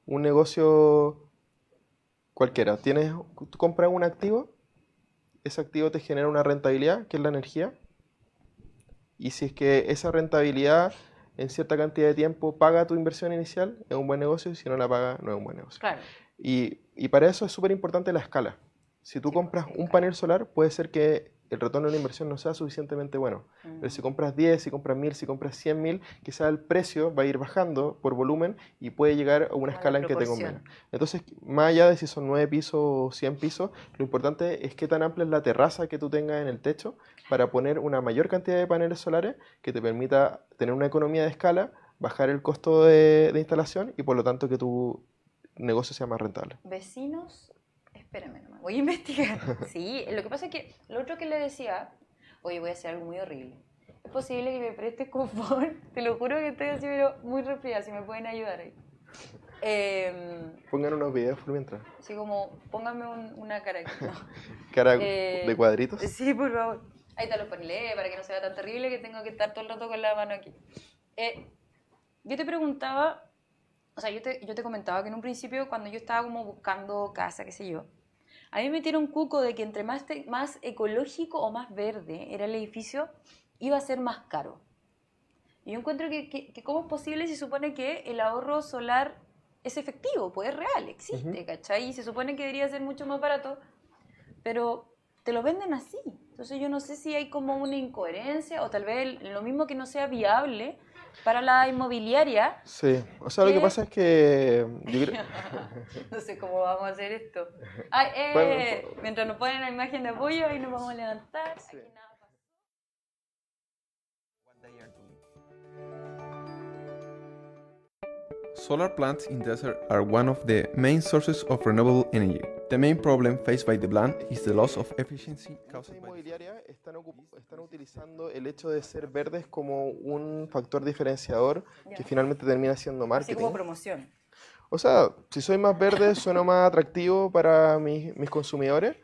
un negocio cualquiera. Tienes, tú compras un activo, ese activo te genera una rentabilidad, que es la energía, y si es que esa rentabilidad en cierta cantidad de tiempo paga tu inversión inicial, es un buen negocio, y si no la paga, no es un buen negocio. Claro. Y, y para eso es súper importante la escala. Si tú Sí, compras sí, un claro. panel solar, puede ser que el retorno de la inversión no sea suficientemente bueno. Mm. Pero si compras 10, si compras 1000, si compras 100 mil, quizá el precio va a ir bajando por volumen y puede llegar a una A escala en que te convenga. Entonces, más allá de si son 9 pisos o 100 pisos, lo importante es qué tan amplia es la terraza que tú tengas en el techo para poner una mayor cantidad de paneles solares que te permita tener una economía de escala, bajar el costo de, de instalación y por lo tanto que tu negocio sea más rentable. Vecinos, espérame nomás, voy a investigar. Sí, lo que pasa es que lo otro que le decía, oye, voy a hacer algo muy horrible. Es posible que me prestes confort, te lo juro que estoy así, pero muy resfriada, si me pueden ayudar ahí. Em, Pongan unos videos por mientras. así como, póngame un- una cara. No. Cara Eh, de cuadritos. Sí, por favor. Ahí te lo ponle para que no sea tan terrible que tengo que estar todo el rato con la mano aquí. Eh, yo te preguntaba, o sea, yo te, yo te comentaba que en un principio cuando yo estaba como buscando casa, qué sé yo, a mí me metieron un cuco de que entre más, te- más ecológico o más verde era el edificio, iba a ser más caro. Y yo encuentro que, que, que cómo es posible si supone que el ahorro solar es efectivo, pues es real, existe, Ujú. ¿cachai? Y se supone que debería ser mucho más barato, pero te lo venden así. Entonces yo no sé si hay como una incoherencia o tal vez lo mismo que no sea viable para la inmobiliaria. Sí, o sea, lo que pasa es que yo creo- no sé cómo vamos a hacer esto. Ay, eh, Bueno, mientras nos ponen la imagen de apoyo, ahí nos vamos a levantar. Sí. Aquí nada pasa. Solar plants in desert are one of the main sources of renewable energy. The main problem faced by the plant is the loss of efficiency caused by inmobiliarias están, están utilizando el hecho de ser verdes como un factor diferenciador que finalmente termina siendo Así marketing. como promoción. O sea, si soy más verde, sueno más atractivo para mis, mis consumidores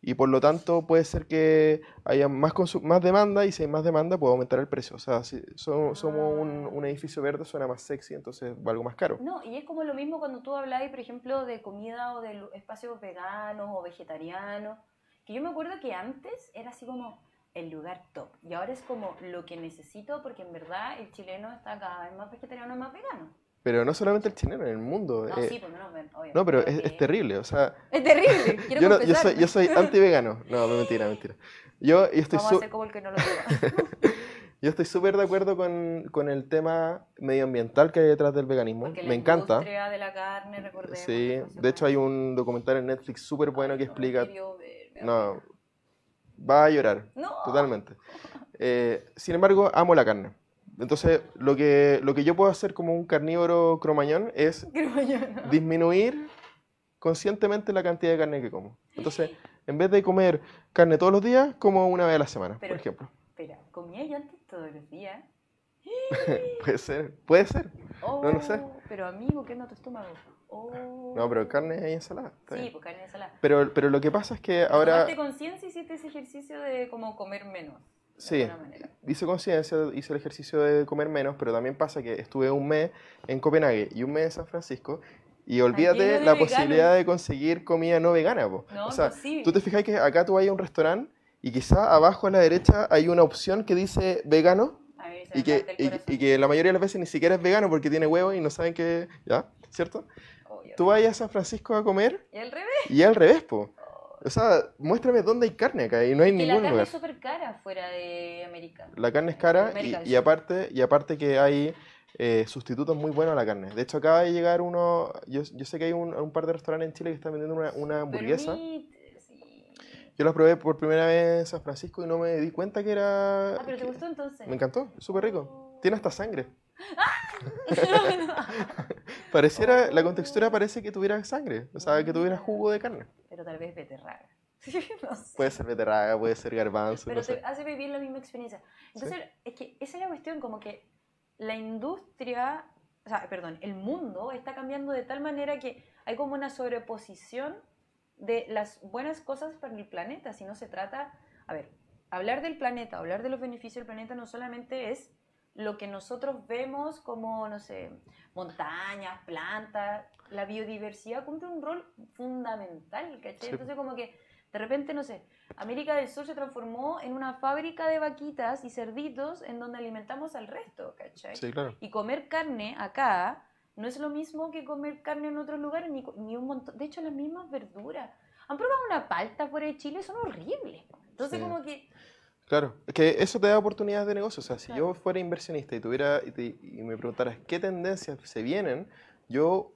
y por lo tanto puede ser que haya más, más demanda y si hay más demanda puedo aumentar el precio. O sea, si so- somos un, un edificio verde, suena más sexy, entonces valgo más caro. No, y es como lo mismo cuando tú habláis, por ejemplo, de comida o de espacios veganos o vegetarianos. Que yo me acuerdo que antes era así como el lugar top. Y ahora es como lo que necesito porque en verdad el chileno está cada vez más vegetariano y más vegano. Pero no solamente el chileno, en el mundo. No, eh, sí, pues no nos ven, obvio. no, pero es, terrible. O sea, Es terrible, quiero yo, no- yo soy, yo soy anti-vegano. No, mentira, mentira. Yo, yo estoy Vamos a su- hacer como el que no lo diga. yo estoy súper de acuerdo con, con el tema medioambiental que hay detrás del veganismo. Porque la Me encanta. industria de la carne, recordemos. Sí, no de hecho hay un documental en Netflix súper bueno Ay, que no, explica... ver, me No, va a llorar, No. totalmente. Eh, sin embargo, amo la carne. Entonces, lo que, lo que yo puedo hacer como un carnívoro cromañón es no. disminuir conscientemente la cantidad de carne que como. Entonces, en vez de comer carne todos los días, como una vez a la semana, Pero- por ejemplo. Espera, ¿comía yo antes todos los días? Puede ser, puede ser. Oh, No, no sé. Pero amigo, ¿qué anda tu estómago? Oh. No, pero carne y ensalada. Sí, bien. pues carne ensalada. Pero, pero lo que pasa es que ahora... ¿Tomaste conciencia y hiciste ese ejercicio de como comer menos? Sí, alguna manera? hice conciencia, hice el ejercicio de comer menos, pero también pasa que estuve un mes en Copenhague y un mes en San Francisco y olvídate la posibilidad de conseguir comida no vegana. po. No, o sea, imposible. tú te fijas que acá tú vas a un restaurante y quizá abajo a la derecha hay una opción que dice vegano y que, y, que la mayoría de las veces ni siquiera es vegano porque tiene huevo y no saben que... ¿Ya? ¿Cierto? Obvio. Tú vas a San Francisco a comer Y al revés. y al revés, po. O sea, muéstrame dónde hay carne acá y no hay Que la ningún carne lugar. es súper cara fuera de América. La carne es cara y, aparte, y aparte que hay eh, sustitutos muy buenos a la carne. De hecho, acaba de llegar uno, yo, yo sé que hay un, un par de restaurantes en Chile que están vendiendo una, una hamburguesa. Sí. Yo la probé por primera vez en San Francisco y no me di cuenta que era... Ah, pero ¿te gustó entonces? Me encantó, súper rico. Tiene hasta sangre. Pareciera, la contextura parece que tuviera sangre, o sea, que tuviera jugo de carne. Pero tal vez beterraga. no sé. Puede ser beterraga, puede ser garbanzo, Pero no sé. te hace vivir la misma experiencia. Entonces, es que esa es la cuestión, como que la industria, o sea, perdón, el mundo está cambiando de tal manera que hay como una sobreposición de las buenas cosas para el planeta, si no se trata, a ver, hablar del planeta, hablar de los beneficios del planeta no solamente es lo que nosotros vemos como, no sé, montañas, plantas, la biodiversidad cumple un rol fundamental, ¿cachai? Sí. Entonces como que de repente, no sé, América del Sur se transformó en una fábrica de vaquitas y cerditos en donde alimentamos al resto, ¿cachai? Sí, claro. Y comer carne acá no es lo mismo que comer carne en otros lugares, ni, ni un montón. De hecho, las mismas verduras. ¿Han probado una palta fuera de Chile? Son horribles. Entonces, Sí. como que. Claro, es que eso te da oportunidades de negocio. O sea, si Claro. yo fuera inversionista y tuviera y, te- y me preguntaras qué tendencias se vienen, yo,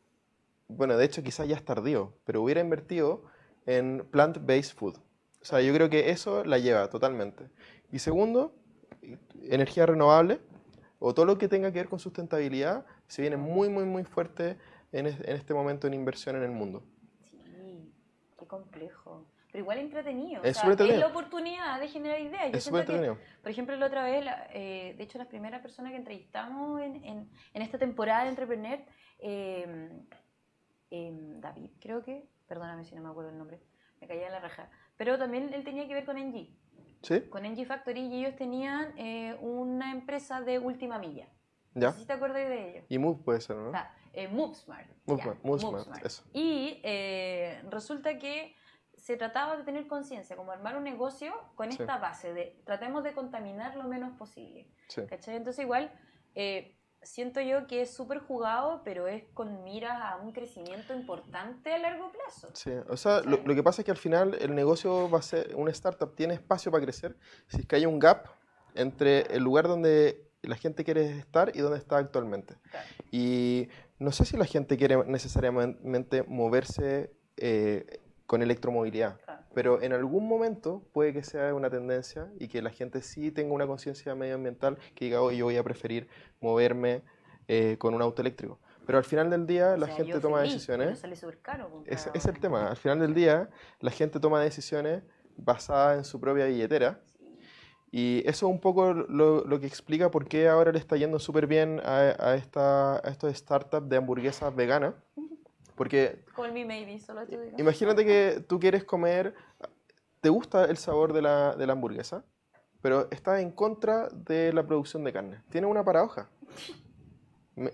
bueno, de hecho quizás ya es tardío, pero hubiera invertido en plant-based food. O sea, yo creo que eso la lleva totalmente. Y segundo, energía renovable o todo lo que tenga que ver con sustentabilidad se viene muy, muy, muy fuerte en, es- en este momento en inversión en el mundo. Sí, qué complejo. Pero igual entretenido. Es o sea, entretenido. es la oportunidad de generar ideas. Yo Es siento que, entretenido. por ejemplo, la otra vez, la- eh, de hecho, la primera persona que entrevistamos en, en, en esta temporada de Entrepreneur, eh, em, David, creo que, perdóname si no me acuerdo el nombre, me caía en la raja. Pero también él tenía que ver con NG. ¿Sí? con NG Factory y ellos tenían eh, una empresa de última milla. ¿Ya? No sé si te acuerdas de ellos. Y Move puede ser, ¿no? O sea, eh, MoveSmart. Movesmart, ya, Movesmart, eso. Y eh, resulta que se trataba de tener conciencia, como armar un negocio con Sí. esta base de tratemos de contaminar lo menos posible. Sí. ¿Cachai? Entonces igual eh, siento yo que es súper jugado, pero es con miras a un crecimiento importante a largo plazo. Sí, o sea, lo, lo que pasa es que al final el negocio va a ser, una startup tiene espacio para crecer si es que hay un gap entre el lugar donde la gente quiere estar y donde está actualmente. Claro. Y no sé si la gente quiere necesariamente moverse eh, con electromovilidad, Claro. pero en algún momento puede que sea una tendencia y que la gente sí tenga una conciencia medioambiental que diga, oye, yo voy a preferir moverme eh, con un auto eléctrico. Pero al final del día O la sea, gente toma feliz, decisiones. sale caro. Ese es el un- tema. Al final del día, la gente toma decisiones basadas en su propia billetera. Sí. Y eso es un poco lo, lo que explica por qué ahora le está yendo súper bien a, a, esta, a estos startups de hamburguesas veganas. Porque Call me maybe, solo te digo. imagínate que tú quieres comer, te gusta el sabor de la, de la hamburguesa, pero estás en contra de la producción de carne. Tiene una paradoja. Me,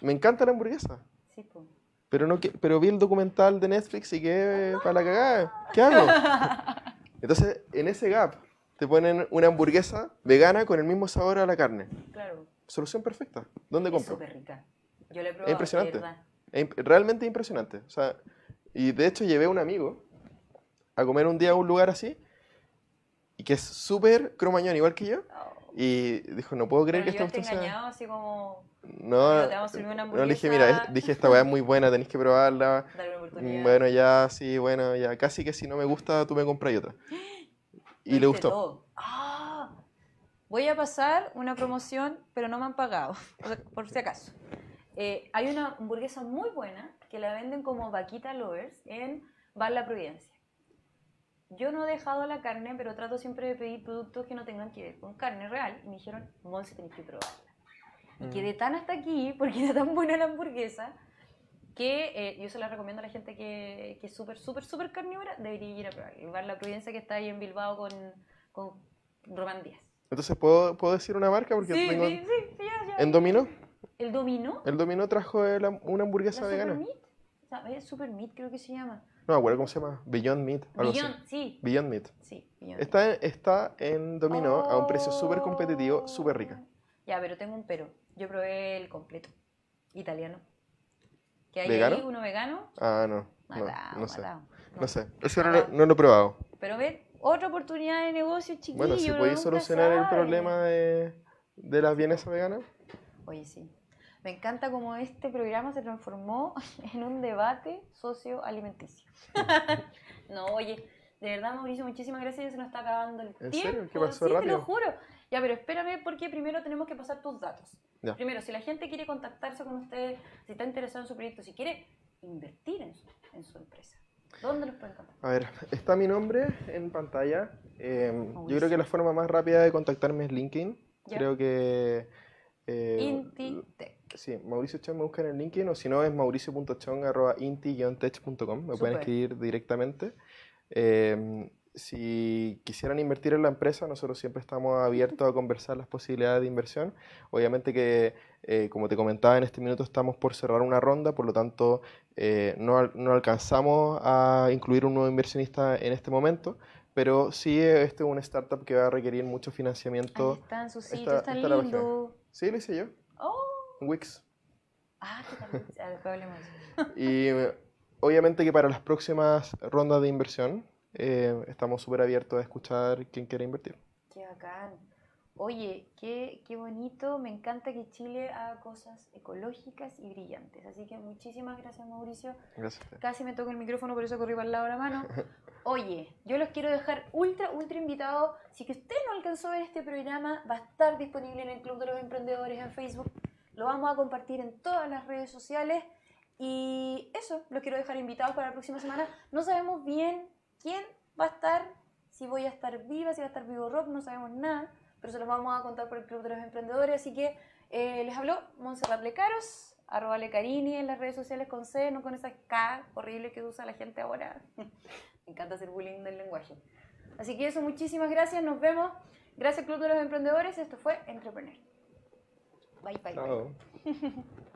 me encanta la hamburguesa, Sí, pues. pero, no, pero vi el documental de Netflix y quedé para la cagada. ¿Qué hago? Entonces, en ese gap, te ponen una hamburguesa vegana con el mismo sabor a la carne. Claro. Solución perfecta. ¿Dónde Es compro? súper rica. Yo le he probado, Es impresionante. de. Es realmente impresionante. O sea, y de hecho llevé a un amigo a comer un día a un lugar así y que es súper cromañón, igual que yo. Oh. Y dijo, no puedo creer Pero que esta cuestión sea... así como No, una no, le dije, mira, dije, esta weá es muy buena, tenéis que probarla. darle una Mm. Bueno, ya, sí, bueno, ya. Casi que si no me gusta, tú me compras otra. Y le gustó. Ah, voy a pasar una promoción, pero no me han pagado, por si acaso. Eh, hay una hamburguesa muy buena que la venden como Vaquita Lovers en Bar La Providencia. Yo no he dejado la carne, pero trato siempre de pedir productos que no tengan que ver con carne real. Y me dijeron, Monse, tenés que probarla. Y Mm. quedé tan hasta aquí, porque era tan buena la hamburguesa, que eh, yo se la recomiendo a la gente que, que es súper, súper, súper carnívora, debería ir a probar. El bar La Providencia que está ahí en Bilbao con, con Román Díaz. Entonces, ¿puedo, ¿puedo decir una marca? Porque Sí, tengo... sí, sí, sí, ya, ya. En Domino, ¿El dominó? el Domino trajo el- una ¿La hamburguesa Super vegana. Meat? O sea, Super Meat creo que se llama. No me acuerdo cómo se llama. Beyond Meat. Algo así. Beyond, sí. Beyond Meat. Sí, Beyond Meat. Está, está en Domino a un precio súper competitivo, Oh. súper rica. Ya, pero tengo un pero. Yo probé el completo, italiano. ¿Que hay ¿Vegano? ahí uno vegano? Ah, no. No, Matado, no sé. matado. No sé. Eso no, lo- no lo he probado. Pero ve, otra oportunidad de negocio, chiquillo. Bueno, si podéis solucionar el sabe. problema de, de las vienesas veganas. Oye, sí. Me encanta cómo este programa se transformó en un debate socioalimenticio. no, oye, de verdad, Mauricio, muchísimas gracias. Ya se nos está acabando el ¿En tiempo. serio? ¿Qué pasó sí, te rápido? lo juro. Ya, pero espérame porque primero tenemos que pasar tus datos. Ya. Primero, si la gente quiere contactarse con ustedes, si está interesado en su proyecto, si quiere invertir en su, en su empresa, ¿dónde los pueden contactar? A ver, está mi nombre en pantalla. Eh, Uy, yo creo que la forma más rápida de contactarme es LinkedIn. Ya. Creo que Eh, Intitech. Sí, Mauricio Chong me buscan en LinkedIn o si no es mauricio.chong.inti-tech.com. Me pueden escribir directamente. Eh, si quisieran invertir en la empresa, nosotros siempre estamos abiertos a conversar las posibilidades de inversión. Obviamente que, eh, como te comentaba, en este minuto estamos por cerrar una ronda, por lo tanto eh, no, no alcanzamos a incluir un nuevo inversionista en este momento, pero sí este es una startup que va a requerir mucho Ahí financiamiento. está en su sitio, está lindo. Sí, lo hice yo, Wix. ah. Y obviamente que para las próximas rondas de inversión eh, estamos súper abiertos a escuchar quién quiere invertir. Qué bacán. Oye, qué, qué bonito. Me encanta que Chile haga cosas ecológicas y brillantes. Así que muchísimas gracias, Mauricio. Gracias. Casi me toco el micrófono, por eso corrí para el lado de la mano. Oye, yo los quiero dejar ultra, ultra invitados. Si que usted no alcanzó a ver este programa, va a estar disponible en el Club de los Emprendedores en Facebook. Lo vamos a compartir en todas las redes sociales. Y eso, los quiero dejar invitados para la próxima semana. No sabemos bien quién va a estar, si voy a estar viva, si va a estar vivo Rock, no sabemos nada. Pero se los vamos a contar por el Club de los Emprendedores. Así que eh, les habló Montserrat Lecaros, arroba Lecarini en las redes sociales con C, no con esa K horrible que usa la gente ahora. Me encanta hacer bullying del lenguaje. Así que eso, muchísimas gracias, nos vemos. Gracias Club de los Emprendedores, esto fue Entrepreneur. Bye, bye, bye.